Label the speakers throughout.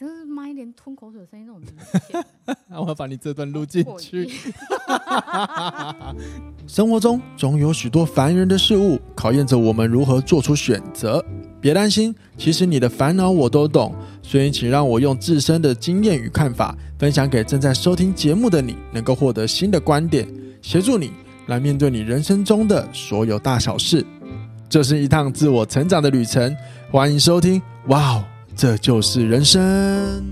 Speaker 1: 真是麦连吞口水的声音那种明显。
Speaker 2: 那我要把你这段录进去。生活中总有许多烦人的事物，考验着我们如何做出选择。别担心，其实你的烦恼我都懂。所以，请让我用自身的经验与看法，分享给正在收听节目的你，能够获得新的观点，协助你来面对你人生中的所有大小事。这是一趟自我成长的旅程。欢迎收听，哇哦！这就是人生。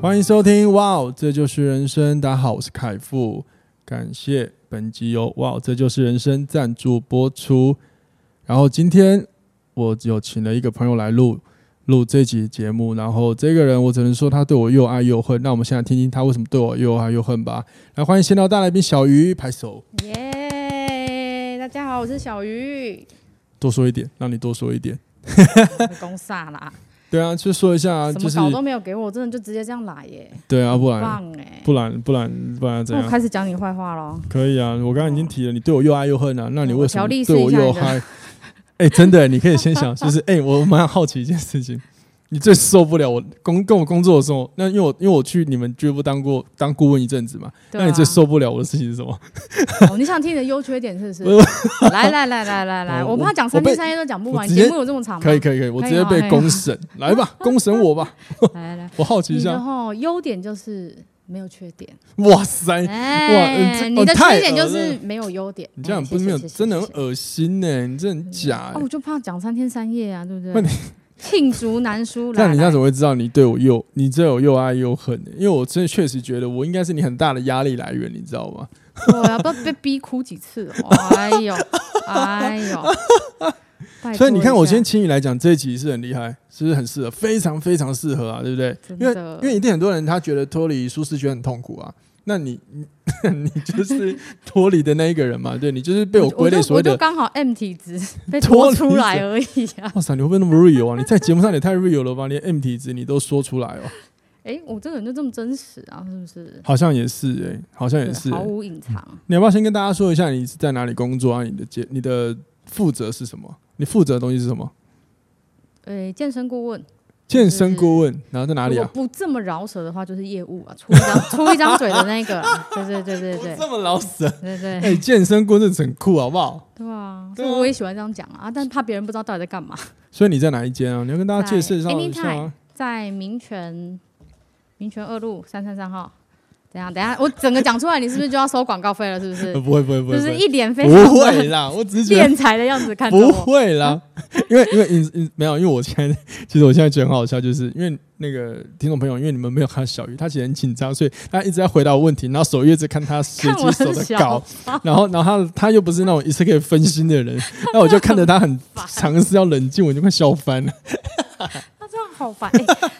Speaker 2: 欢迎收听，哇哦！这就是人生。大家好，我是凯富，感谢本集由哇哦！这就是人生赞助播出。然后今天我有请了一个朋友来录录这集节目，然后这个人我只能说他对我又爱又恨。那我们现在听听他为什么对我又爱又恨吧。来，欢迎闲聊大来宾小鱼，拍手。
Speaker 1: 大家好，我是小鱼。
Speaker 2: 多说一点，让你多说一点。
Speaker 1: 公煞啦。
Speaker 2: 对啊，就说一下啊，就是
Speaker 1: 什么稿都没有给我，真的就直接这样来耶。
Speaker 2: 对啊，不然，不然，不然，不然怎样？
Speaker 1: 我开始讲你坏话喽。
Speaker 2: 可以啊，我刚刚已经提了，你对我又爱又恨啊，那你为什么对我又爱？哎，真的，你可以先想，就是哎，我蛮好奇一件事情。你最受不了我工跟我工作的时候，那因为我因为我去你们俱乐部当过当顾问一阵子嘛，啊、那你最受不了我的事情是什么？
Speaker 1: 哦、你想听你的优缺点是不是？来来来来来来，我怕讲三天三夜都讲不完，节目有这么长吗？
Speaker 2: 可以可以可以，我直接被公审，来吧，公审我吧。来来来，我好奇一下。然后
Speaker 1: 优点就是没有缺点。
Speaker 2: 哇塞，哇，
Speaker 1: 你的缺点就是没有优点。
Speaker 2: 你这样不是没有，真的很恶心呢，你这很假。
Speaker 1: 哦，我就怕讲三天三夜啊，对不对？罄竹难书。
Speaker 2: 那你这样怎么会知道你对我又你这有又爱又恨呢？因为我真的确实觉得我应该是你很大的压力来源，你知道吗？
Speaker 1: 我要，不被逼哭几次？哎呦，哎呦！
Speaker 2: 所以你看，我今天请你来讲这一集是很厉害，是不是很适合？非常非常适合啊，对不对？因为因为一定很多人他觉得脱离舒适圈很痛苦啊。那你你 你就是脱离的那一个人嘛？对，你就是被我归类所谓的，
Speaker 1: 刚好 M 体质 被脱出来而已啊！
Speaker 2: 哇塞，你会不会那么 real 啊？你在节目上也太 real 了吧？连 M 体质你都说出来哦！
Speaker 1: 哎、欸，我这个人就这么真实啊？是不是？
Speaker 2: 好像也是哎、欸，好像也是、欸、
Speaker 1: 毫无隐藏。
Speaker 2: 你要不要先跟大家说一下你是在哪里工作啊？你的节你的负责是什么？你负责的东西是什么？
Speaker 1: 呃、欸，健身顾问。
Speaker 2: 健身顾问，然后在哪里啊？
Speaker 1: 不这么饶舌的话，就是业务啊，出一张 出一张嘴的那个，对对对对对，
Speaker 2: 这么饶舌，
Speaker 1: 对对。
Speaker 2: 哎，健身顾问很酷，好不好？
Speaker 1: 对啊，所以我也喜欢这样讲啊，但怕别人不知道到底在干嘛。
Speaker 2: 所以你在哪一间啊？你要跟大家介绍一下。
Speaker 1: Anytime，在民权民权二路三三三号。等下，等下，我整个讲出来，你是不是就要收广告费了？是不是？
Speaker 2: 不会，不会，不会，
Speaker 1: 就是一脸非常
Speaker 2: 不会啦，我只是
Speaker 1: 敛财的样子看。
Speaker 2: 不会啦，因为因为你你没有，因为我现在其实我现在觉得很好笑，就是因为那个听众朋友，因为你们没有看小鱼，他其实很紧张，所以他一直在回答我问题，然后手一直看他手机手的稿，然后然后他他又不是那种一次可以分心的人，那我就看着他很 尝试要冷静，我就快笑翻了。
Speaker 1: 他这样好烦，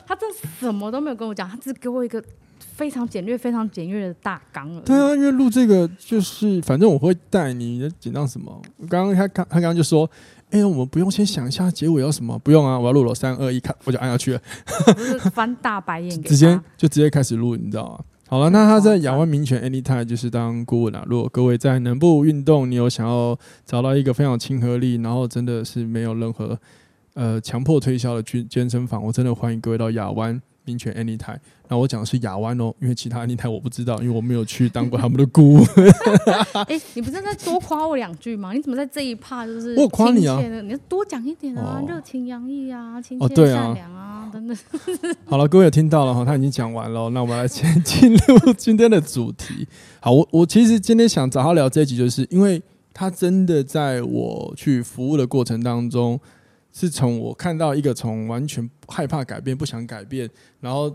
Speaker 1: 他这什么都没有跟我讲，他只给我一个。非常简略、非常简略的大纲了。
Speaker 2: 对啊，因为录这个就是，反正我会带你。紧张什么？刚刚他刚他刚刚就说：“哎、欸，我们不用先想一下结尾要什么？不用啊，我要录了，三二一，看我就按下去了。”
Speaker 1: 就是翻大白眼，
Speaker 2: 直接就直接开始录，你知道吗？好了，那他在亚湾民权 Anytime 就是当顾问啊。如果各位在南部运动，你有想要找到一个非常亲和力，然后真的是没有任何呃强迫推销的去健身房，我真的欢迎各位到亚湾。民权 Anytime，那我讲的是亚湾哦，因为其他 Anytime 我不知道，因为我没有去当过他们的顾问。哎，你不是在多夸我两句吗？你怎么在这一趴就是我夸你啊？
Speaker 1: 你要多讲一点啊，热情洋溢啊，亲切善良啊，等等。
Speaker 2: 好了，各位有听到了哈，他已经讲完了，那我们来先 进入今天的主题。好，我我其实今天想找他聊这一集，就是因为他真的在我去服务的过程当中。是从我看到一个从完全害怕改变、不想改变，然后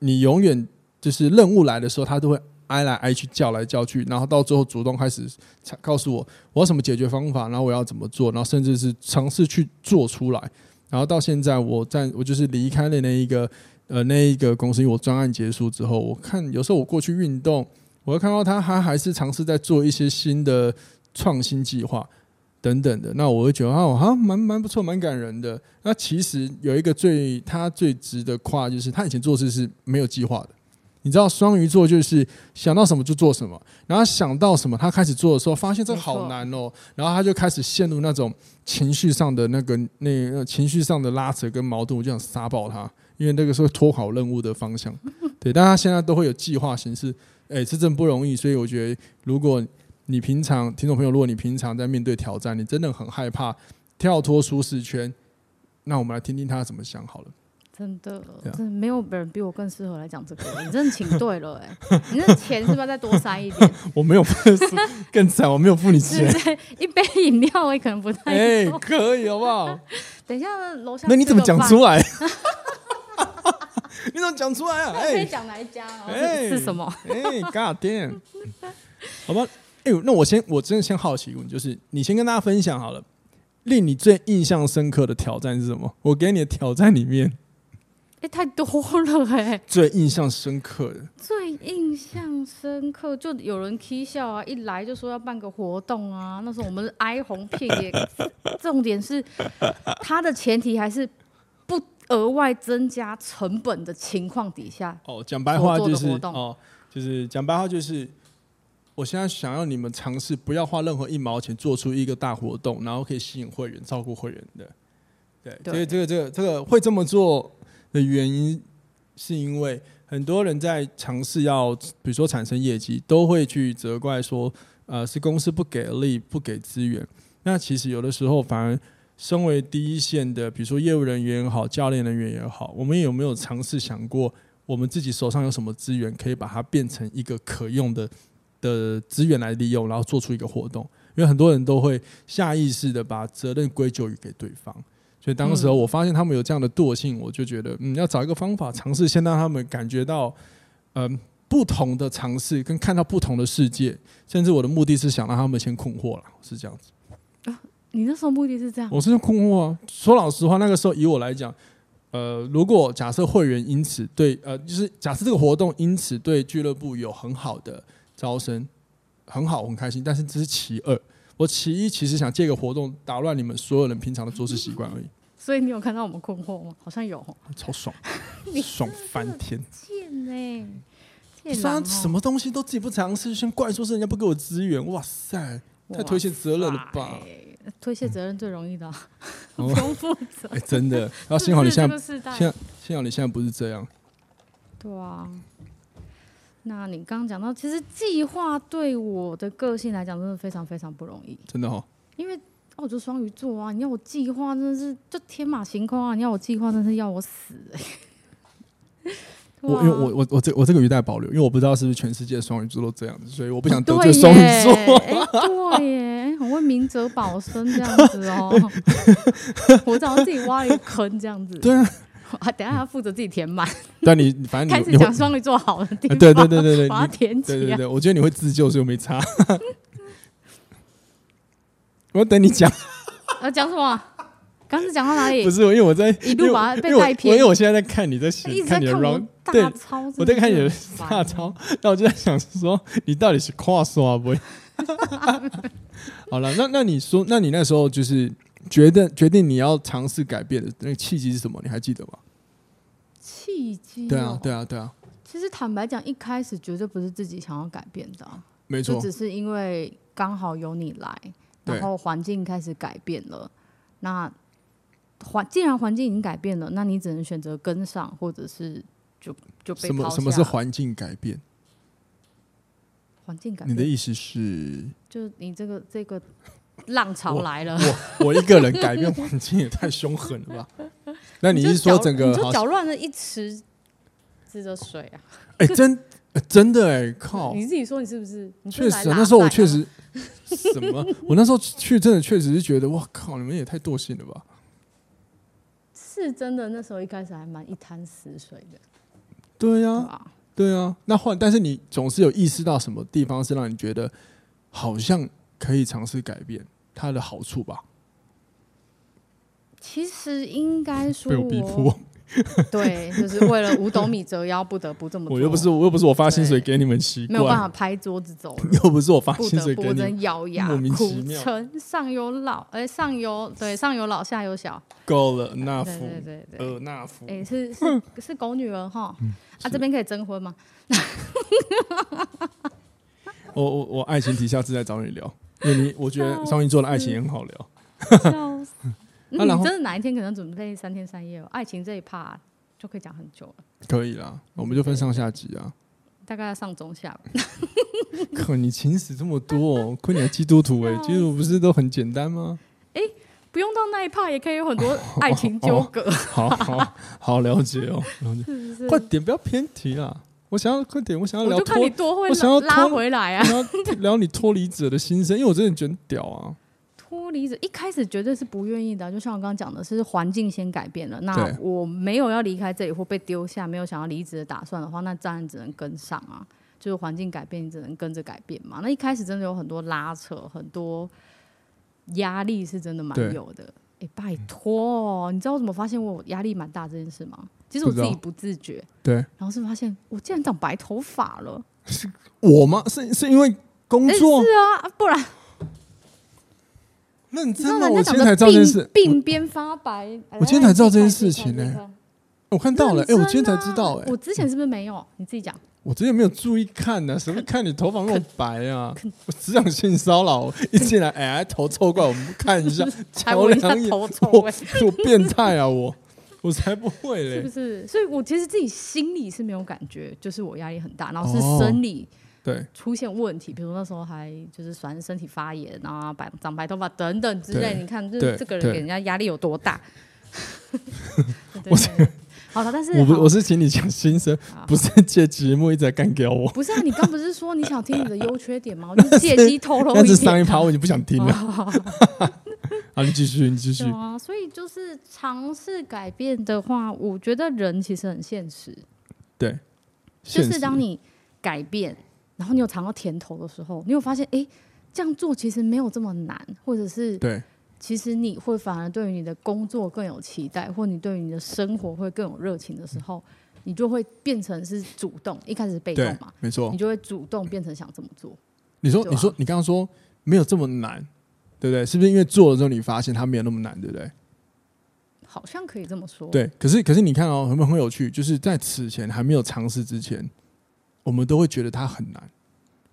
Speaker 2: 你永远就是任务来的时候，他都会挨来挨去、叫来叫去，然后到最后主动开始告诉我我要什么解决方法，然后我要怎么做，然后甚至是尝试去做出来，然后到现在我在我就是离开了那一个呃那一个公司，因为我专案结束之后，我看有时候我过去运动，我会看到他他还是尝试在做一些新的创新计划。等等的，那我会觉得啊，好像蛮蛮不错，蛮感人的。那其实有一个最他最值得夸，就是他以前做事是没有计划的，你知道双鱼座就是想到什么就做什么，然后想到什么他开始做的时候，发现这好难哦，然后他就开始陷入那种情绪上的那个那个情绪上的拉扯跟矛盾，我就想杀爆他，因为那个时候脱跑任务的方向。对，但他现在都会有计划形式，哎，这真不容易。所以我觉得，如果你平常听众朋友，如果你平常在面对挑战，你真的很害怕跳脱舒适圈，那我们来听听他怎么想好了。
Speaker 1: 真的，真的没有人比我更适合来讲这个。你真的请对了哎、欸，你那钱是不是要再多塞一点？
Speaker 2: 我没有付，更惨，我没有付你钱。
Speaker 1: 一杯饮料我也可能不太。哎、
Speaker 2: 欸，可以好不好？
Speaker 1: 等一下楼下。
Speaker 2: 那你怎么讲出来？你怎么讲出来啊？哎，
Speaker 1: 可以讲哪一家？哎，是什么？
Speaker 2: 哎，God damn！好吧，哎、欸，那我先，我真的先好奇一问，就是你先跟大家分享好了，令你最印象深刻的挑战是什么？我给你的挑战里面。
Speaker 1: 欸、太多了哎、欸！
Speaker 2: 最印象深刻的，
Speaker 1: 最印象深刻就有人 k 笑啊，一来就说要办个活动啊，那时候我们是哀鸿遍野。重点是，它的前提还是不额外增加成本的情况底下。
Speaker 2: 哦，讲白话就是哦，就是讲白话就是，我现在想要你们尝试不要花任何一毛钱做出一个大活动，然后可以吸引会员、照顾会员的。对，所以这个、这个、这个会这么做。的原因是因为很多人在尝试要，比如说产生业绩，都会去责怪说，呃，是公司不给力、不给资源。那其实有的时候，反而身为第一线的，比如说业务人员也好、教练人员也好，我们有没有尝试想过，我们自己手上有什么资源，可以把它变成一个可用的的资源来利用，然后做出一个活动？因为很多人都会下意识的把责任归咎于给对方。所以当时候我发现他们有这样的惰性，我就觉得嗯，要找一个方法尝试，先让他们感觉到嗯不同的尝试，跟看到不同的世界。甚至我的目的是想让他们先困惑了，是这样子。
Speaker 1: 啊，你那时候目的是这样？
Speaker 2: 我是困惑啊。说老实话，那个时候以我来讲，呃，如果假设会员因此对呃，就是假设这个活动因此对俱乐部有很好的招生，很好，我很开心。但是这是其二。我其一其实想借个活动打乱你们所有人平常的做事习惯而已。
Speaker 1: 所以你有看到我们困惑吗？好像有，
Speaker 2: 超爽，爽翻天！
Speaker 1: 贱呢？
Speaker 2: 他什么东西都自己不尝试，先怪说是人家不给我资源。哇塞，太推卸责任了吧？
Speaker 1: 推卸责任最容易的，不用负责。哎，
Speaker 2: 真的。然后幸好你现在，现在幸好你现在不是这样。
Speaker 1: 对啊。那你刚刚讲到，其实计划对我的个性来讲，真的非常非常不容易。
Speaker 2: 真的哦。
Speaker 1: 因为哦，我就双鱼座啊，你要我计划，真的是就天马行空啊！你要我计划，真是要我死哎、欸。
Speaker 2: 我因为我我我这我这个语带保留，因为我不知道是不是全世界双鱼座都这样子，所以我不想得罪双鱼座。
Speaker 1: 对耶，很会明哲保身这样子哦。我早上自己挖了一个坑这样子。
Speaker 2: 对啊。
Speaker 1: 啊，等下要负责自己填满。
Speaker 2: 但你反正你开
Speaker 1: 始讲双鱼座好的地方，
Speaker 2: 对对对对对，
Speaker 1: 把它填起来。
Speaker 2: 对对对，我觉得你会自救，所以我没差。我等你讲。
Speaker 1: 要讲什么？刚是讲到哪里？
Speaker 2: 不是，因为我在
Speaker 1: 一路把它被带偏。
Speaker 2: 因为我现在在看你在写，看你的 round
Speaker 1: 对，
Speaker 2: 我在看你的大抄，那我就在想说，你到底是跨刷不？好了，那那你说，那你那时候就是。决定决定你要尝试改变的那个契机是什么？你还记得吗？
Speaker 1: 契机？
Speaker 2: 对啊，对啊，对啊。
Speaker 1: 其实坦白讲，一开始绝对不是自己想要改变的，
Speaker 2: 没
Speaker 1: 错，只是因为刚好有你来，然后环境开始改变了。那环既然环境已经改变了，那你只能选择跟上，或者是就就。什么
Speaker 2: 什么是环境改变？
Speaker 1: 环境改变？
Speaker 2: 你的意思是？
Speaker 1: 就是你这个这个。浪潮来了，
Speaker 2: 我我一个人改变环境也太凶狠了吧？那你是说整个
Speaker 1: 你就搅乱了一池子的水啊？
Speaker 2: 哎、欸，真、欸、真的哎、欸，靠！
Speaker 1: 你自己说你是不是？
Speaker 2: 确实、啊，那时候我确实什么？我那时候去真的确实是觉得，哇靠！你们也太惰性了吧？
Speaker 1: 是真的，那时候一开始还蛮一滩死水的。
Speaker 2: 对呀、啊，对啊。那换，但是你总是有意识到什么地方是让你觉得好像。可以尝试改变它的好处吧。
Speaker 1: 其实应该说，
Speaker 2: 被我逼迫。
Speaker 1: 对，就是为了五斗米折腰，不得不这么做。
Speaker 2: 我又不是，我又不是我发薪水给你们习惯，
Speaker 1: 没有办法拍桌子走。
Speaker 2: 又不是我发薪水给你们，
Speaker 1: 不得不咬牙苦撑。上有老，哎、欸，上有对，上有老，下有小。
Speaker 2: 够了，那夫，
Speaker 1: 对对对，
Speaker 2: 呃，那夫，
Speaker 1: 哎、欸，是是是狗女儿哈。啊，这边可以征婚吗？
Speaker 2: 我我我爱情题下次再找你聊，因为你我觉得双鱼座的爱情也很好聊。
Speaker 1: 笑死！你真的哪一天可能准备三天三夜哦？爱情这一趴就可以讲很久了。
Speaker 2: 可以啦，我们就分上下集啊。
Speaker 1: 大概要上中下吧。
Speaker 2: 可你情史这么多，哦，亏你还基督徒哎，基督徒不是都很简单吗？
Speaker 1: 哎，不用到那一趴也可以有很多爱情纠葛。
Speaker 2: 好好好了解哦，是是快点不要偏题啦！我想要快点，我想要聊脱，我，我想要
Speaker 1: 拉回来啊，
Speaker 2: 聊你脱离者的心声，因为我真的觉得屌啊。
Speaker 1: 脱离者一开始绝对是不愿意的，就像我刚刚讲的，是环境先改变了。那我没有要离开这里或被丢下，没有想要离职的打算的话，那当然只能跟上啊。就是环境改变，你只能跟着改变嘛。那一开始真的有很多拉扯，很多压力，是真的蛮有的。哎、欸，拜托，你知道我怎么发现我压力蛮大这件事吗？其实我自己不自觉。
Speaker 2: 对。
Speaker 1: 然后是发现我竟然长白头发了。
Speaker 2: 是我吗？是是因为工作？
Speaker 1: 欸、是啊，不然。
Speaker 2: 认真的，我今天才知道这件事。
Speaker 1: 鬓边发白，
Speaker 2: 我今天才知道这件事情呢、欸。我看到了，哎、欸，我今天才知道、欸，哎，
Speaker 1: 我之前是不是没有？你自己讲。
Speaker 2: 我之前没有注意看呢、啊，什么看你头发那么白啊？我只想性骚扰，一进来，哎、欸，头凑过来，我们看一下，瞧两眼，我我变态啊，我我才不会嘞，
Speaker 1: 是不是？所以我其实自己心里是没有感觉，就是我压力很大，然后是生理。哦对，出现问题，比如那时候还就是反正身体发炎啊，白长白头发等等之类，你看，就是这个人给人家压力有多大。我好了，但是
Speaker 2: 我不我是请你讲心声，不是借节目一直在干掉我。
Speaker 1: 不是啊，你刚不是说你想听你的优缺点吗？我就借机透露一点。
Speaker 2: 但是上一趴我已经不想听了。好，你继续，你继续。
Speaker 1: 啊，所以就是尝试改变的话，我觉得人其实很现实。
Speaker 2: 对，
Speaker 1: 就是当你改变。然后你有尝到甜头的时候，你有发现，哎，这样做其实没有这么难，或者是对，其实你会反而对于你的工作更有期待，或你对于你的生活会更有热情的时候，你就会变成是主动，一开始是被动嘛，
Speaker 2: 没错，
Speaker 1: 你就会主动变成想这么做。
Speaker 2: 你说，你说，你刚刚说没有这么难，对不对？是不是因为做了之后你发现它没有那么难，对不对？
Speaker 1: 好像可以这么说。
Speaker 2: 对，可是可是你看哦，很很有趣，就是在此前还没有尝试之前。我们都会觉得它很难，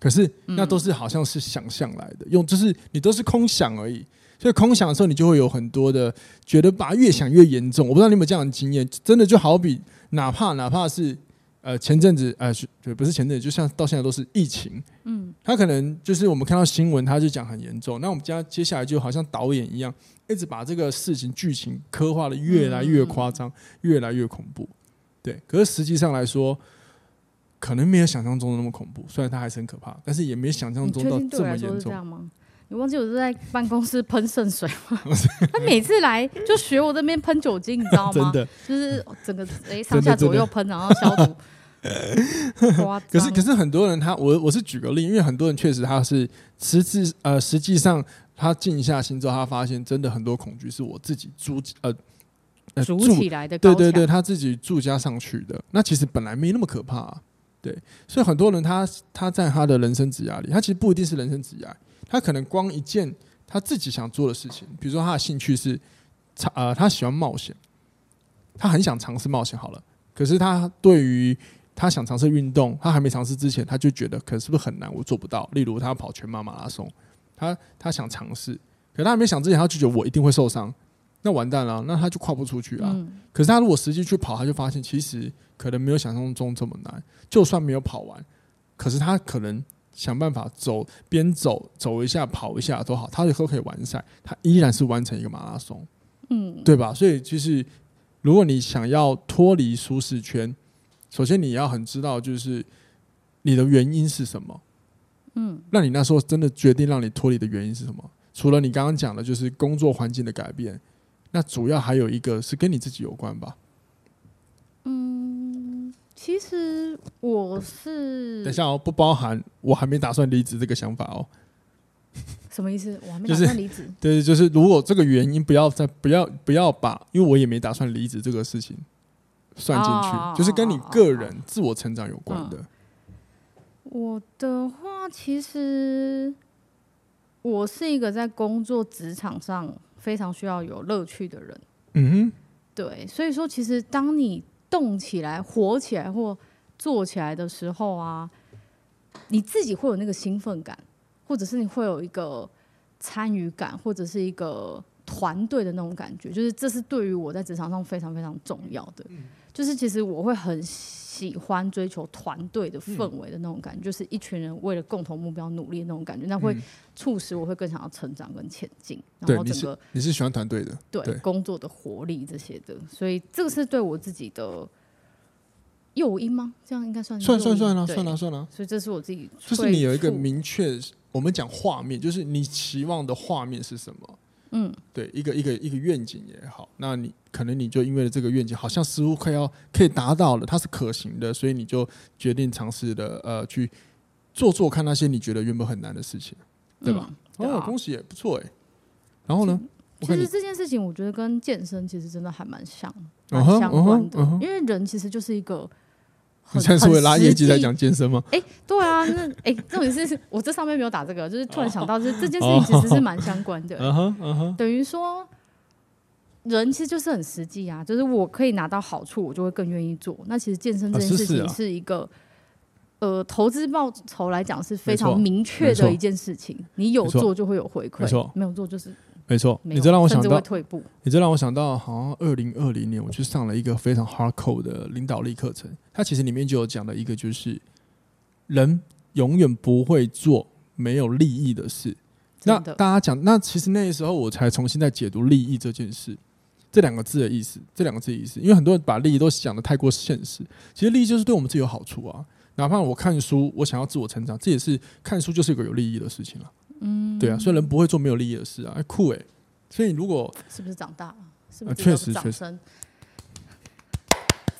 Speaker 2: 可是那都是好像是想象来的，用就是你都是空想而已。所以空想的时候，你就会有很多的觉得把它越想越严重。我不知道你有没有这样的经验，真的就好比哪怕哪怕是呃前阵子呃对不是前阵子，就像到现在都是疫情，嗯，他可能就是我们看到新闻，他就讲很严重。那我们家接下来就好像导演一样，一直把这个事情剧情刻画的越来越夸张，越来越恐怖。对，可是实际上来说。可能没有想象中的那么恐怖，虽然它还是很可怕，但是也没想象中到这么严重。
Speaker 1: 你忘记我是在办公室喷圣水吗？他每次来就学我这边喷酒精，你知道吗？
Speaker 2: 真的，
Speaker 1: 就是整个哎上下左右喷，然后消毒。
Speaker 2: 可是可是很多人他我我是举个例，因为很多人确实他是实质呃实际上他静下心之后，他发现真的很多恐惧是我自己筑呃
Speaker 1: 筑起来的，
Speaker 2: 对对对，他自己筑加上去的。那其实本来没那么可怕啊。对，所以很多人他他在他的人生职涯里，他其实不一定是人生职涯，他可能光一件他自己想做的事情，比如说他的兴趣是，呃，他喜欢冒险，他很想尝试冒险好了，可是他对于他想尝试运动，他还没尝试之前，他就觉得可是不是很难，我做不到。例如他要跑全马马拉松，他他想尝试，可他还没想之前，他就觉得我一定会受伤。那完蛋了，那他就跨不出去啊。嗯、可是他如果实际去跑，他就发现其实可能没有想象中这么难。就算没有跑完，可是他可能想办法走，边走走一下，跑一下都好，他以后可以完赛，他依然是完成一个马拉松。嗯，对吧？所以就是如果你想要脱离舒适圈，首先你要很知道就是你的原因是什么。嗯，那你那时候真的决定让你脱离的原因是什么？除了你刚刚讲的，就是工作环境的改变。那主要还有一个是跟你自己有关吧？
Speaker 1: 嗯，其实我是
Speaker 2: 等一下哦，不包含我还没打算离职这个想法哦。
Speaker 1: 什么意思？我还没打算离职？
Speaker 2: 就是，对，就是如果这个原因不要再不要不要把，因为我也没打算离职这个事情。算进去，哦、就是跟你个人自我成长有关的。
Speaker 1: 嗯、我的话，其实我是一个在工作职场上非常需要有乐趣的人。
Speaker 2: 嗯哼，
Speaker 1: 对，所以说，其实当你动起来、活起来或做起来的时候啊，你自己会有那个兴奋感，或者是你会有一个参与感，或者是一个团队的那种感觉，就是这是对于我在职场上非常非常重要的。嗯就是其实我会很喜欢追求团队的氛围的那种感觉，嗯、就是一群人为了共同目标努力的那种感觉，那会促使我会更想要成长跟前进。嗯、然后整个
Speaker 2: 你是，喜欢团队的，
Speaker 1: 对，工作的活力这些的，所以这个是对我自己的诱因吗？这样应该算算
Speaker 2: 算算了，算了算了。
Speaker 1: 所以这是我自己，
Speaker 2: 就是你有一个明确，我们讲画面，就是你期望的画面是什么？
Speaker 1: 嗯，
Speaker 2: 对，一个一个一个愿景也好，那你可能你就因为这个愿景，好像似乎快要可以达到了，它是可行的，所以你就决定尝试的呃去做做看那些你觉得原本很难的事情，对吧？嗯、哦，恭喜，也不错哎。然后呢？
Speaker 1: 其实这件事情我觉得跟健身其实真的还蛮像，蛮相关的，uh huh, uh huh. 因为人其实就是一个。
Speaker 2: 你现在是会拉业绩在讲健身吗？
Speaker 1: 哎、欸，对啊，那哎，重点是我这上面没有打这个，就是突然想到，就是这件事情其实是蛮相关的。嗯哼，嗯哼，等于说，人其实就是很实际啊，就是我可以拿到好处，我就会更愿意做。那其实健身这件事情是一个，呃，投资报酬来讲是非常明确的一件事情。你有做就会有回馈，没有做就是。没错，你这让我想到，
Speaker 2: 你这让我想到，好像二零二零年我去上了一个非常 hardcore 的领导力课程，它其实里面就有讲了一个，就是人永远不会做没有利益的事。那大家讲，那其实那时候我才重新在解读利益这件事这两个字的意思，这两个字的意思，因为很多人把利益都想的太过现实，其实利益就是对我们自己有好处啊。哪怕我看书，我想要自我成长，这也是看书就是一个有利益的事情了。
Speaker 1: 嗯，
Speaker 2: 对啊，所以人不会做没有利益的事啊，哎酷哎，所以如果
Speaker 1: 是不是长大了？是不是确实确实。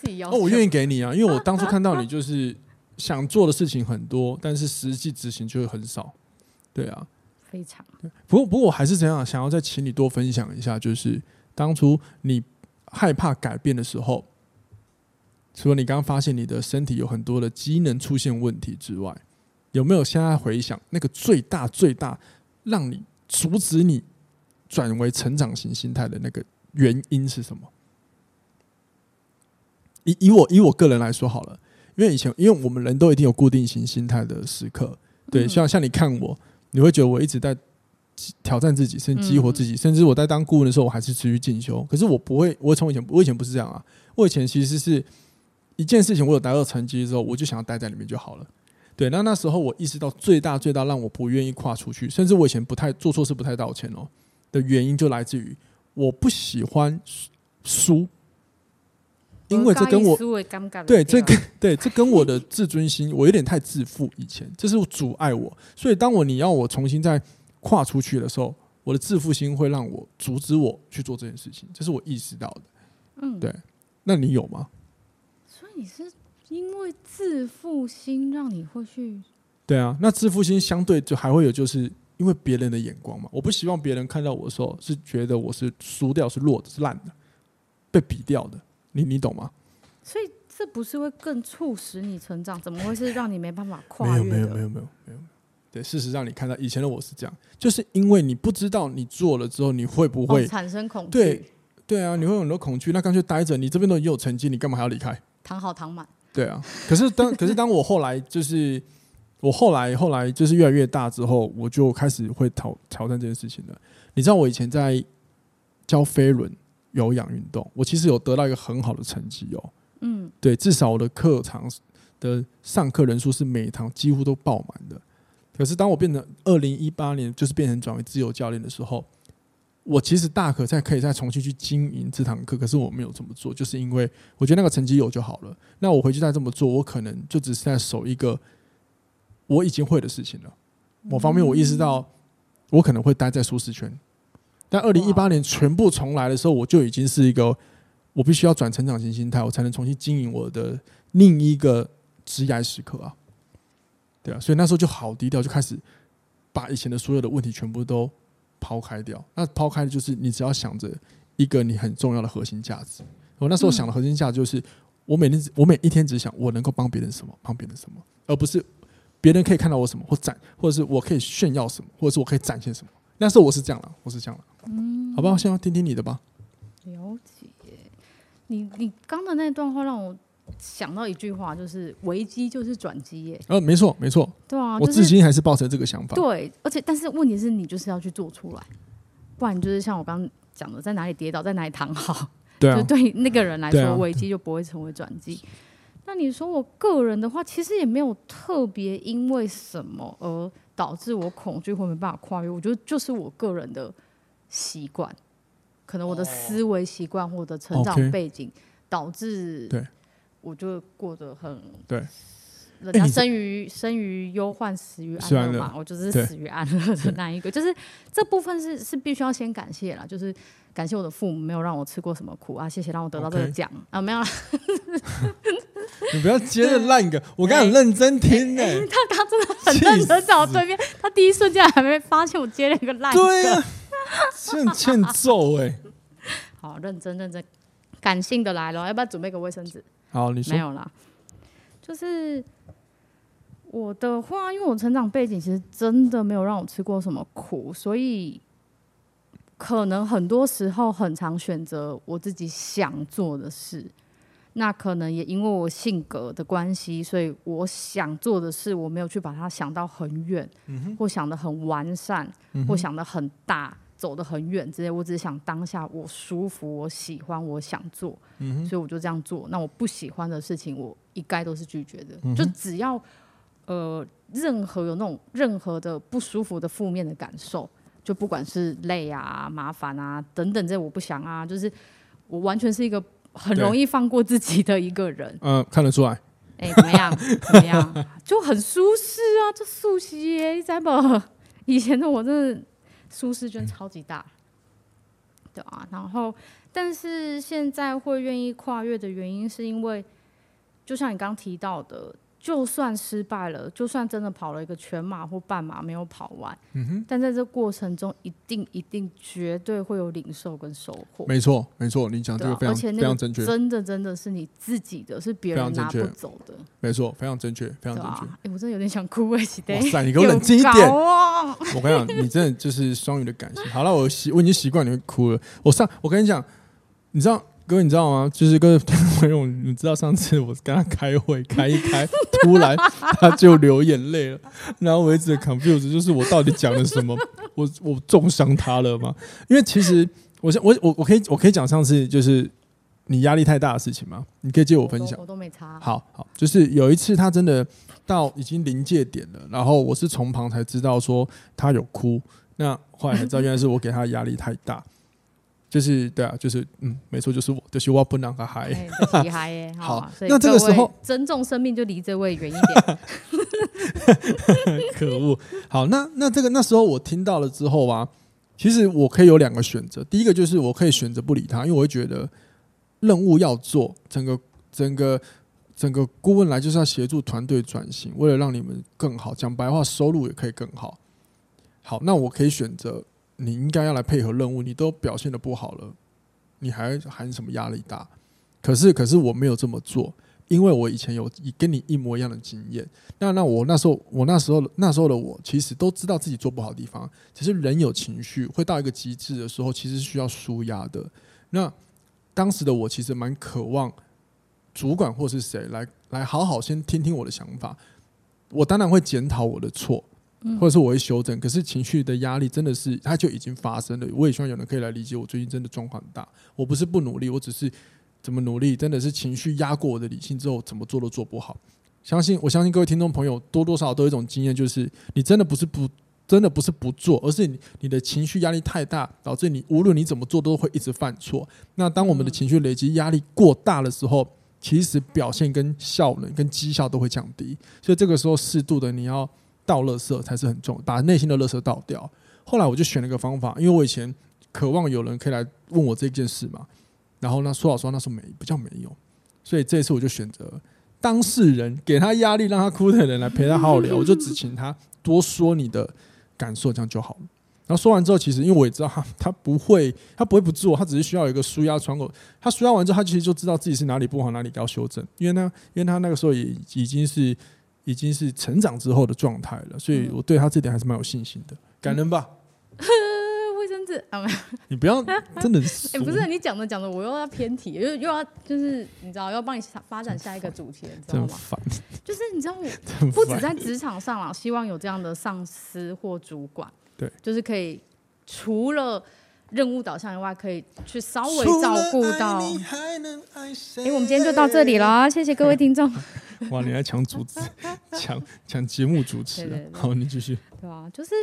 Speaker 1: 自己要哦，
Speaker 2: 我愿意给你啊，因为我当初看到你就是想做的事情很多，但是实际执行就会很少。对啊，
Speaker 1: 非常。
Speaker 2: 不过不过我还是这样，想要再请你多分享一下，就是当初你害怕改变的时候，除了你刚刚发现你的身体有很多的机能出现问题之外。有没有现在回想那个最大最大让你阻止你转为成长型心态的那个原因是什么？以以我以我个人来说好了，因为以前因为我们人都一定有固定型心态的时刻，对，像像你看我，你会觉得我一直在挑战自己，甚至激活自己，甚至我在当顾问的时候，我还是持续进修。可是我不会，我从以前我以前不是这样啊，我以前其实是一件事情，我有达到成绩之后，我就想要待在里面就好了。对，那那时候我意识到最大最大让我不愿意跨出去，甚至我以前不太做错事不太道歉哦的原因，就来自于我不喜欢输，因为这跟我对这跟对这跟我的自尊心，我有点太自负，以前这是阻碍我，所以当我你要我重新再跨出去的时候，我的自负心会让我阻止我去做这件事情，这是我意识到的。嗯，对，那你有吗？
Speaker 1: 所以你是。因为自负心让你会去，
Speaker 2: 对啊，那自负心相对就还会有，就是因为别人的眼光嘛。我不希望别人看到我的时候是觉得我是输掉、是弱的、是烂的、被比掉的。你你懂吗？
Speaker 1: 所以这不是会更促使你成长？怎么会是让你没办法跨越？
Speaker 2: 没有没有没有没有没有。对，事实上你看到以前的我是这样，就是因为你不知道你做了之后你会不会、哦、
Speaker 1: 产生恐惧？
Speaker 2: 对对啊，你会有很多恐惧，那干脆待着。你这边都已经有成绩，你干嘛还要离开？
Speaker 1: 躺好躺满。
Speaker 2: 对啊，可是当 可是当我后来就是我后来后来就是越来越大之后，我就开始会挑挑战这件事情了。你知道我以前在教飞轮有氧运动，我其实有得到一个很好的成绩哦。嗯，对，至少我的课堂的上课人数是每堂几乎都爆满的。可是当我变成二零一八年，就是变成转为自由教练的时候。我其实大可再可以再重新去经营这堂课，可是我没有这么做，就是因为我觉得那个成绩有就好了。那我回去再这么做，我可能就只是在守一个我已经会的事情了。某方面我意识到我可能会待在舒适圈，但二零一八年全部重来的时候，我就已经是一个我必须要转成长型心态，我才能重新经营我的另一个职业时刻啊。对啊，所以那时候就好低调，就开始把以前的所有的问题全部都。抛开掉，那抛开的就是你只要想着一个你很重要的核心价值，我那时候想的核心价值就是，我每天我每一天只想我能够帮别人什么，帮别人什么，而不是别人可以看到我什么或展，或者是我可以炫耀什么，或者是我可以展现什么。那时候我是这样了，我是这样了。嗯，好吧，我先要听听你的吧。
Speaker 1: 了解，你你刚的那段话让我。想到一句话，就是危机就是转机耶。
Speaker 2: 呃，没错，没错。
Speaker 1: 对啊，
Speaker 2: 我至今还是抱着这个想法。
Speaker 1: 对，而且但是问题是你就是要去做出来，不然就是像我刚刚讲的，在哪里跌倒，在哪里躺好。对啊。就对那个人来说，危机就不会成为转机。那你说我个人的话，其实也没有特别因为什么而导致我恐惧或没办法跨越。我觉得就是我个人的习惯，可能我的思维习惯或者成长背景导致对。我就过得很对，人家生于、欸、生于忧患，死于安乐嘛。我就是死于安乐的那一个，就是这部分是是必须要先感谢啦，就是感谢我的父母没有让我吃过什么苦啊，谢谢让我得到这个奖.啊，没有啦。
Speaker 2: 你不要接着烂梗，我刚很认真听呢、欸 欸。他刚真的很认真在我对面，他第一瞬间还没发现我接了一个烂梗，对啊，欠欠揍哎。
Speaker 1: 好，认真认真，感性的来了，要不要准备个卫生纸？
Speaker 2: 好，你说。
Speaker 1: 没有啦，就是我的话，因为我成长背景其实真的没有让我吃过什么苦，所以可能很多时候很常选择我自己想做的事。那可能也因为我性格的关系，所以我想做的事，我没有去把它想到很远，嗯，或想得很完善，嗯，或想得很大。走得很远之类，我只是想当下我舒服，我喜欢，我想做，嗯，所以我就这样做。那我不喜欢的事情，我一概都是拒绝的。嗯、就只要呃，任何有那种任何的不舒服的负面的感受，就不管是累啊、麻烦啊等等，这我不想啊。就是我完全是一个很容易放过自己的一个人。
Speaker 2: 嗯、呃，看得出来。
Speaker 1: 哎、欸，怎么样？怎么样？就很舒适啊，就舒适耶，你知不？以前的我真的。舒适圈超级大，对啊，然后，但是现在会愿意跨越的原因，是因为，就像你刚提到的。就算失败了，就算真的跑了一个全马或半马没有跑完，嗯哼，但在这过程中，一定一定绝对会有领受跟收获。没错，
Speaker 2: 没错，你讲这个非常、啊、非常正确，
Speaker 1: 真的真的是你自己的，是别人拿不走的。
Speaker 2: 没错，非常正确，非常正确。哎、啊欸，我
Speaker 1: 真的有点想哭哎！哇
Speaker 2: 塞，你给我冷静一点。我跟你讲，你真的就是双鱼的感情。好了，我习我已经习惯你会哭了。我上，我跟你讲，你知道。各位，你知道吗？就是各位朋友，你知道上次我跟他开会开一开，突然他就流眼泪了。然后我一直 confuse，就是我到底讲了什么？我我重伤他了吗？因为其实我我我我可以我可以讲上次就是你压力太大的事情吗？你可以借我分享。
Speaker 1: 我都，我都没差。
Speaker 2: 好好，就是有一次他真的到已经临界点了，然后我是从旁才知道说他有哭，那后来才知道原来是我给他压力太大。就是对啊，就是嗯，没错，就是我，就是我不能个嗨，
Speaker 1: 不嗨耶。好，
Speaker 2: 那这个时候
Speaker 1: 尊重生命就离这位远一点。
Speaker 2: 可恶！好，那那这个那时候我听到了之后啊，其实我可以有两个选择。第一个就是我可以选择不理他，因为我会觉得任务要做，整个整个整个顾问来就是要协助团队转型，为了让你们更好。讲白话，收入也可以更好。好，那我可以选择。你应该要来配合任务，你都表现得不好了，你还喊什么压力大？可是，可是我没有这么做，因为我以前有跟你一模一样的经验。那那我那时候，我那时候那时候的我，其实都知道自己做不好的地方。其实人有情绪，会到一个极致的时候，其实需要舒压的。那当时的我其实蛮渴望主管或是谁来来好好先听听我的想法。我当然会检讨我的错。或者是我会修正，可是情绪的压力真的是，它就已经发生了。我也希望有人可以来理解我最近真的状况很大。我不是不努力，我只是怎么努力，真的是情绪压过我的理性之后，怎么做都做不好。相信我相信各位听众朋友多多少少都有一种经验，就是你真的不是不真的不是不做，而是你你的情绪压力太大，导致你无论你怎么做都会一直犯错。那当我们的情绪累积压力过大的时候，其实表现跟效能跟绩效都会降低。所以这个时候适度的你要。倒垃圾才是很重要，把内心的垃圾倒掉。后来我就选了个方法，因为我以前渴望有人可以来问我这件事嘛。然后呢，说老实话，那时候没不叫没有，所以这一次我就选择当事人，给他压力让他哭的人来陪他好好聊。我就只请他多说你的感受，这样就好了。然后说完之后，其实因为我也知道他他不会他不会不做，他只是需要有一个舒压窗口。他舒压完之后，他其实就知道自己是哪里不好，哪里要修正。因为他因为他那个时候也已经是已经是成长之后的状态了，所以我对他这点还是蛮有信心的。感人吧？
Speaker 1: 卫生纸啊，没有。
Speaker 2: 你不要 真的是，
Speaker 1: 哎，不是你讲着讲着，我又要偏题，又又要就是你知道要帮你发展下一个主题，你知道吗？就是你知道我不止在职场上啊，希望有这样的上司或主管。对，就是可以除了任务导向以外，可以去稍微照顾到。哎，我们今天就到这里了，谢谢各位听众。
Speaker 2: 哇，你还抢主持，抢抢节目主持，对对对，好，你继续。
Speaker 1: 对啊，就是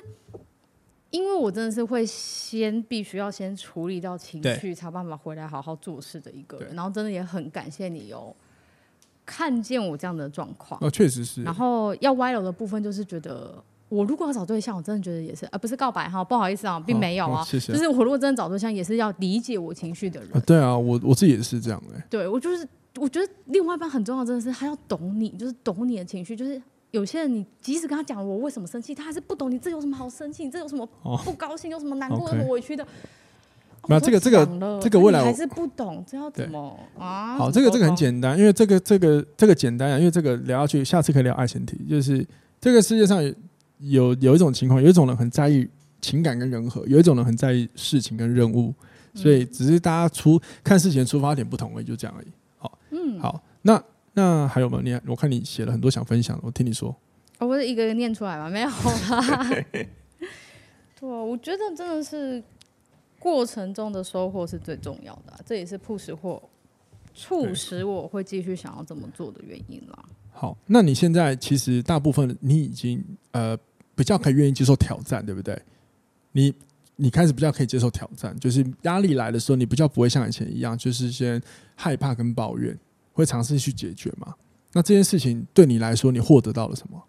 Speaker 1: 因为我真的是会先必须要先处理掉情绪，才有办法回来好好做事的一个人。然后真的也很感谢你有看见我这样的状况。
Speaker 2: 哦，确实是。
Speaker 1: 然后要歪楼的部分，就是觉得。我如果要找对象，我真的觉得也是，而、呃、不是告白哈，不好意思啊，并没有啊，谢谢。就是我如果真的找对象，也是要理解我情绪的人。
Speaker 2: 啊对啊，我我自己也是这样的。
Speaker 1: 对，我就是我觉得另外一半很重要，真的是他要懂你，就是懂你的情绪。就是有些人，你即使跟他讲我为什么生气，他还是不懂你这有什么好生气，你这有什么不高兴，有什么难过，有什么委屈的。
Speaker 2: 那、哦、这个这个这个未来我
Speaker 1: 还是不懂，这要怎么啊？
Speaker 2: 好，这个这个很简单，因为这个这个这个简单啊，因为这个聊下去，下次可以聊爱情题，就是这个世界上。有有有一种情况，有一种人很在意情感跟人和，有一种人很在意事情跟任务，所以只是大家出看事情的出发点不同而已，就这样而已。好，嗯，好，那那还有没有？你我看你写了很多想分享的，我听你说。
Speaker 1: 我不是一个一个念出来吗？没有啦。对，我觉得真的是过程中的收获是最重要的，这也是 push 或促使我会继续想要这么做的原因啦。
Speaker 2: 好，那你现在其实大部分你已经呃。比较可以愿意接受挑战，对不对？你你开始比较可以接受挑战，就是压力来的时候，你比较不会像以前一样，就是先害怕跟抱怨，会尝试去解决嘛。那这件事情对你来说，你获得到了什么？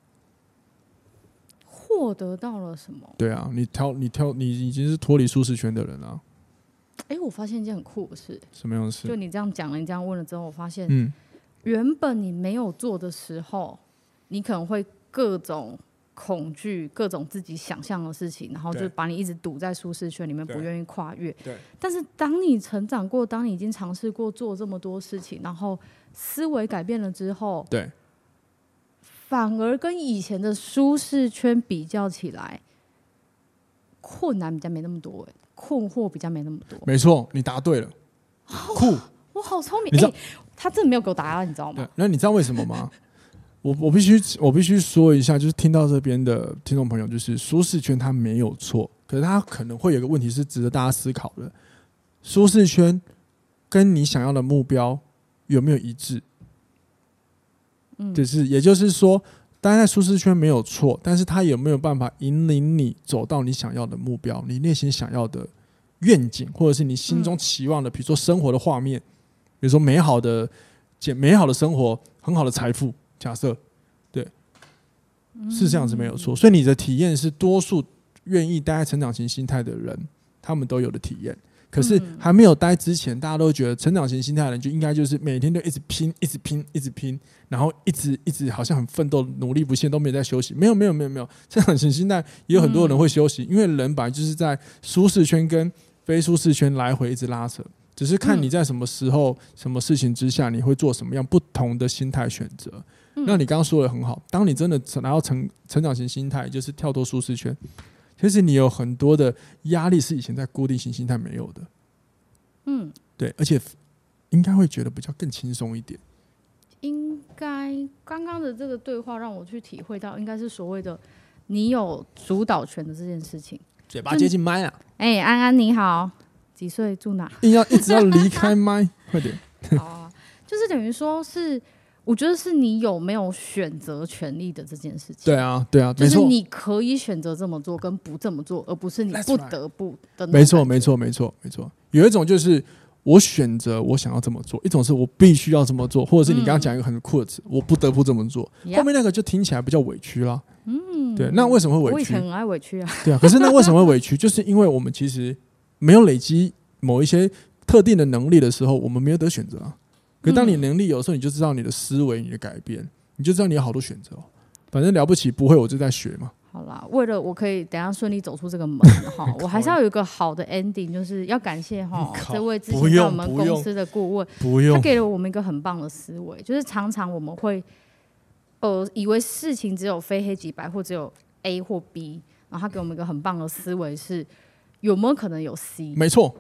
Speaker 1: 获得到了什么？
Speaker 2: 对啊，你挑你挑，你已经是脱离舒适圈的人了。
Speaker 1: 哎，我发现一件很酷的事。
Speaker 2: 什么样的事？
Speaker 1: 就你这样讲了，你这样问了之后，我发现，嗯，原本你没有做的时候，你可能会各种。恐惧各种自己想象的事情，然后就把你一直堵在舒适圈里面，不愿意跨越。对。但是当你成长过，当你已经尝试过做这么多事情，然后思维改变了之后，对。反而跟以前的舒适圈比较起来，困难比较没那么多，哎，困惑比较没那么多。
Speaker 2: 没错，你答对了。酷，
Speaker 1: 我好聪明。哎，他真的没有给我答案，你知道吗？
Speaker 2: 那你知道为什么吗？我我必须我必须说一下，就是听到这边的听众朋友，就是舒适圈它没有错，可是它可能会有一个问题是值得大家思考的：舒适圈跟你想要的目标有没有一致？嗯，就是也就是说，待在舒适圈没有错，但是它有没有办法引领你走到你想要的目标？你内心想要的愿景，或者是你心中期望的，比如说生活的画面，比如说美好的、简美好的生活、很好的财富。假设，对，是这样子没有错。所以你的体验是多数愿意待在成长型心态的人，他们都有的体验。可是还没有待之前，大家都觉得成长型心态的人就应该就是每天都一直拼，一直拼，一直拼，然后一直一直好像很奋斗、努力不懈，都没有在休息。没有，没有，没有，没有。成长型心态也有很多人会休息，因为人本来就是在舒适圈跟非舒适圈来回一直拉扯，只是看你在什么时候、什么事情之下，你会做什么样不同的心态选择。那你刚刚说的很好，当你真的拿到成成长型心态，就是跳脱舒适圈，其实你有很多的压力是以前在固定型心态没有的。嗯，对，而且应该会觉得比较更轻松一点。
Speaker 1: 应该刚刚的这个对话让我去体会到，应该是所谓的你有主导权的这件事情。
Speaker 2: 嘴巴接近麦啊！
Speaker 1: 哎、欸，安安你好，几岁住哪？
Speaker 2: 硬要一直要离开麦，快点。
Speaker 1: 好 啊，就是等于说是。我觉得是你有没有选择权利的这件事情。
Speaker 2: 对啊，对啊，
Speaker 1: 就是你可以选择这么做跟不这么做，而不是你不得不的。
Speaker 2: 没错，没错，没错，没错。有一种就是我选择我想要这么做，一种是我必须要这么做，或者是你刚刚讲一个很酷的词，我不得不这么做。后面那个就听起来比较委屈啦。嗯，对。那为什么会委屈？我以
Speaker 1: 前很爱委屈啊。
Speaker 2: 对啊，可是那为什么会委屈？就是因为我们其实没有累积某一些特定的能力的时候，我们没有得选择啊。可当你能力有时候，你就知道你的思维、你的改变，你就知道你有好多选择。反正了不起，不会我就在学嘛。
Speaker 1: 好啦，为了我可以等下顺利走出这个门 哈，我还是要有一个好的 ending，就是要感谢哈 这位之前在我们公司的顾问，
Speaker 2: 不用，
Speaker 1: 他给了我们一个很棒的思维，就是常常我们会呃以为事情只有非黑即白，或只有 A 或 B，然后他给我们一个很棒的思维是有没有可能有 C？
Speaker 2: 没错，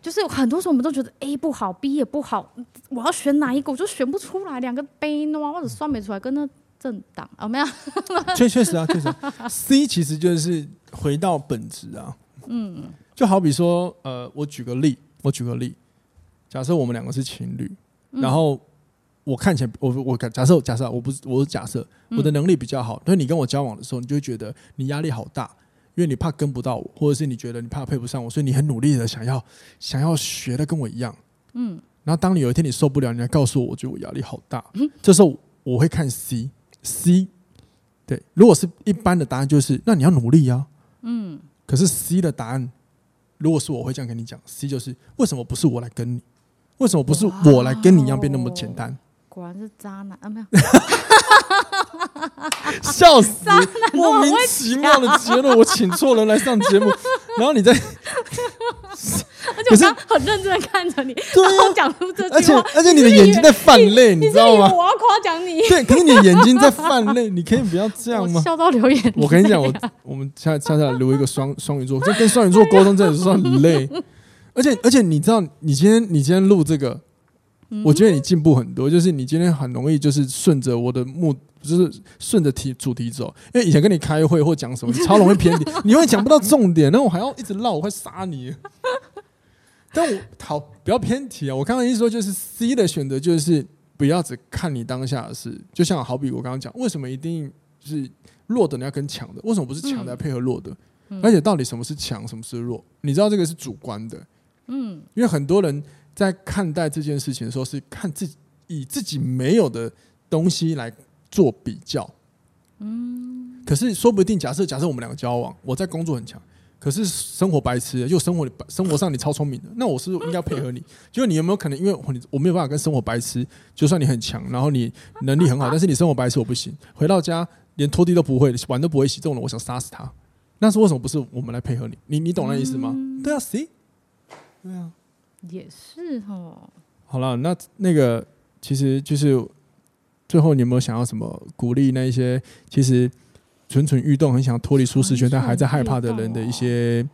Speaker 1: 就是很多时候我们都觉得 A 不好，B 也不好，我要选哪一个我就选不出来，两个 B 呢或者算没出来，跟那。政党哦，没有，
Speaker 2: 确确实啊，确实。C 其实就是回到本质啊，嗯，就好比说，呃，我举个例，我举个例，假设我们两个是情侣，嗯、然后我看起来，我我假设假设我不是我是假设我的能力比较好，所以、嗯、你跟我交往的时候，你就会觉得你压力好大，因为你怕跟不到我，或者是你觉得你怕配不上我，所以你很努力的想要想要学的跟我一样，嗯，然后当你有一天你受不了，你来告诉我，我觉得我压力好大，嗯，这时候我会看 C。C，对，如果是一般的答案，就是那你要努力呀、啊。嗯，可是 C 的答案，如果是我会这样跟你讲，C 就是为什么不是我来跟你？为什么不是我来跟你一样变那么简单？
Speaker 1: 果然是渣男啊！没有，
Speaker 2: 笑死！莫名其妙的结论，我请错人来上节目，然后你在。
Speaker 1: 而且我刚很认真的看着你，然后讲出这句话，
Speaker 2: 而且而且你的眼睛在泛泪，你知道吗？
Speaker 1: 我要夸奖你，
Speaker 2: 对，可是你的眼睛在泛泪，你可以不要这样吗？
Speaker 1: 笑到流眼泪。
Speaker 2: 我跟你讲，我我们下下下来留一个双双鱼座，这跟双鱼座沟通真的是很累。而且而且你知道，你今天你今天录这个，我觉得你进步很多，就是你今天很容易就是顺着我的目，就是顺着题主题走。因为以前跟你开会或讲什么，你超容易偏题，你会讲不到重点，那我还要一直绕，我会杀你。但我好不要偏题啊！我刚刚意思说，就是 C 的选择就是不要只看你当下的事，就像好比我刚刚讲，为什么一定是弱的你要跟强的？为什么不是强的要配合弱的？嗯、而且到底什么是强，什么是弱？你知道这个是主观的，嗯，因为很多人在看待这件事情的时候，是看自己以自己没有的东西来做比较，嗯，可是说不定假设假设我们两个交往，我在工作很强。可是生活白痴，就生活生活上你超聪明的，那我是应该配合你？就你有没有可能，因为我我没有办法跟生活白痴，就算你很强，然后你能力很好，但是你生活白痴我不行，回到家连拖地都不会，碗都不会洗，这种人我想杀死他。那是为什么不是我们来配合你？你你懂那意思吗？嗯、对啊谁对啊，
Speaker 1: 也是哦。
Speaker 2: 好了，那那个其实就是最后你有没有想要什么鼓励那一些其实？蠢蠢欲动，很想脱离舒适圈，但还在害怕的人的一些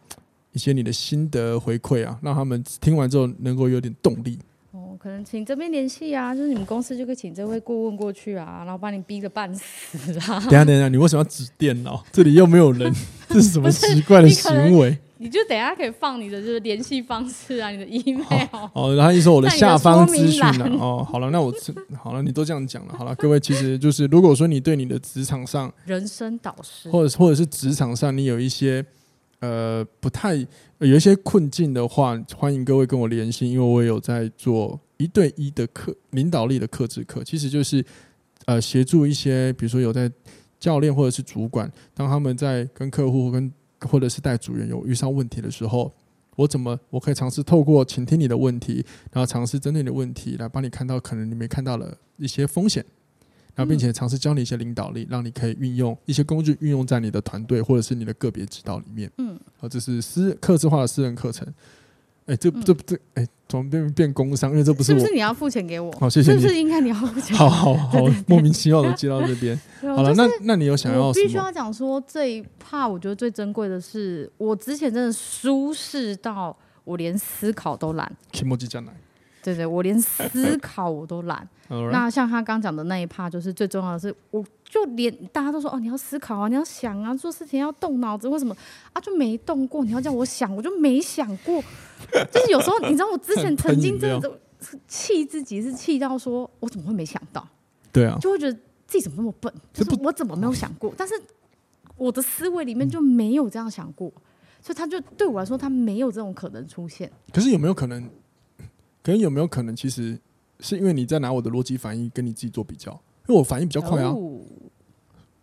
Speaker 2: 一些你的心得回馈啊，让他们听完之后能够有点动力。
Speaker 1: 哦，可能请这边联系啊，就是你们公司就可以请这位顾问过去啊，然后把你逼得半死啊。
Speaker 2: 等下等下，你为什么要指电脑？这里又没有人，这是什么奇怪的行为？
Speaker 1: 你就等下可以放你的就是联系方式啊，你的 email
Speaker 2: 哦，然后一说我的下方资讯了。哦，好了，那我 好了，你都这样讲了，好了，各位其实就是如果说你对你的职场上
Speaker 1: 人生导师，
Speaker 2: 或者或者是职场上你有一些呃不太有一些困境的话，欢迎各位跟我联系，因为我有在做一对一的课领导力的课制课，其实就是呃协助一些比如说有在教练或者是主管，当他们在跟客户跟或者是带组员有遇上问题的时候，我怎么我可以尝试透过倾听你的问题，然后尝试针对你的问题来帮你看到可能你没看到的一些风险，然后并且尝试教你一些领导力，让你可以运用一些工具运用在你的团队或者是你的个别指导里面。嗯，好，这是私客制化的私人课程。哎、欸，这这这，哎、欸，怎么变变工伤？因为这不是我，
Speaker 1: 是不是你要付钱给我？
Speaker 2: 好，谢谢你。
Speaker 1: 是不是应该你要付钱？
Speaker 2: 好好好，莫名其妙的接到这边。好了，那那你有想要？我
Speaker 1: 必须要讲说，这一 part 我觉得最珍贵的是，我之前真的舒适到我连思考都懒。对对，我连思考我都懒。那像他刚讲的那一 part，就是最重要的是，我就连大家都说哦，你要思考啊，你要想啊，做事情要动脑子，为什么啊就没动过？你要叫我想，我就没想过。就是有时候，你知道，我之前曾经真的 气自己，是气到说我怎么会没想到？
Speaker 2: 对啊，
Speaker 1: 就会觉得自己怎么那么笨，就是我怎么没有想过？但是我的思维里面就没有这样想过，所以他就对我来说，他没有这种可能出现。
Speaker 2: 可是有没有可能？可能有没有可能，其实是因为你在拿我的逻辑反应跟你自己做比较，因为我反应比较快啊。Oh.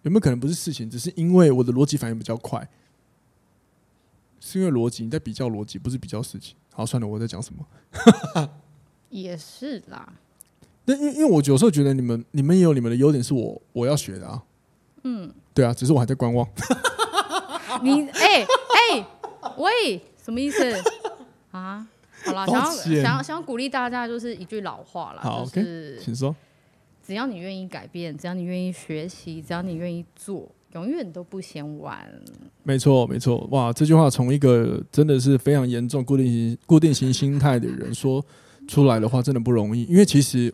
Speaker 2: 有没有可能不是事情，只是因为我的逻辑反应比较快，是因为逻辑你在比较逻辑，不是比较事情。好，算了，我在讲什么？
Speaker 1: 也是啦。
Speaker 2: 那因为因为我有时候觉得你们你们也有你们的优点，是我我要学的啊。嗯，对啊，只是我还在观望。
Speaker 1: 你哎哎、欸欸，喂，什么意思啊？好了，想要想要想要鼓励大家，就是一句老话了，
Speaker 2: 好，
Speaker 1: 就是
Speaker 2: 请说。
Speaker 1: 只要你愿意改变，只要你愿意学习，只要你愿意做，永远都不嫌晚。
Speaker 2: 没错，没错，哇，这句话从一个真的是非常严重固定型固定型心态的人说出来的话，真的不容易。因为其实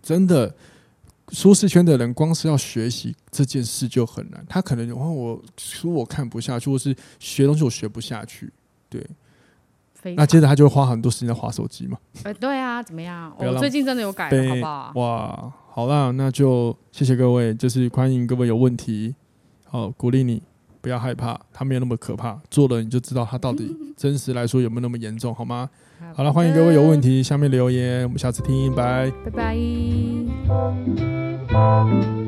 Speaker 2: 真的舒适圈的人，光是要学习这件事就很难。他可能哦，我书我看不下去，或是学东西我学不下去，对。那接着他就会花很多时间在滑手机嘛？
Speaker 1: 呃，对啊，怎么样？我、哦、最近真的有改了，好不好？
Speaker 2: 哇，好啦，那就谢谢各位，就是欢迎各位有问题，好，鼓励你不要害怕，他没有那么可怕，做了你就知道他到底 真实来说有没有那么严重，好吗？好了，欢迎各位有问题下面留言，我们下次听，拜
Speaker 1: 拜拜。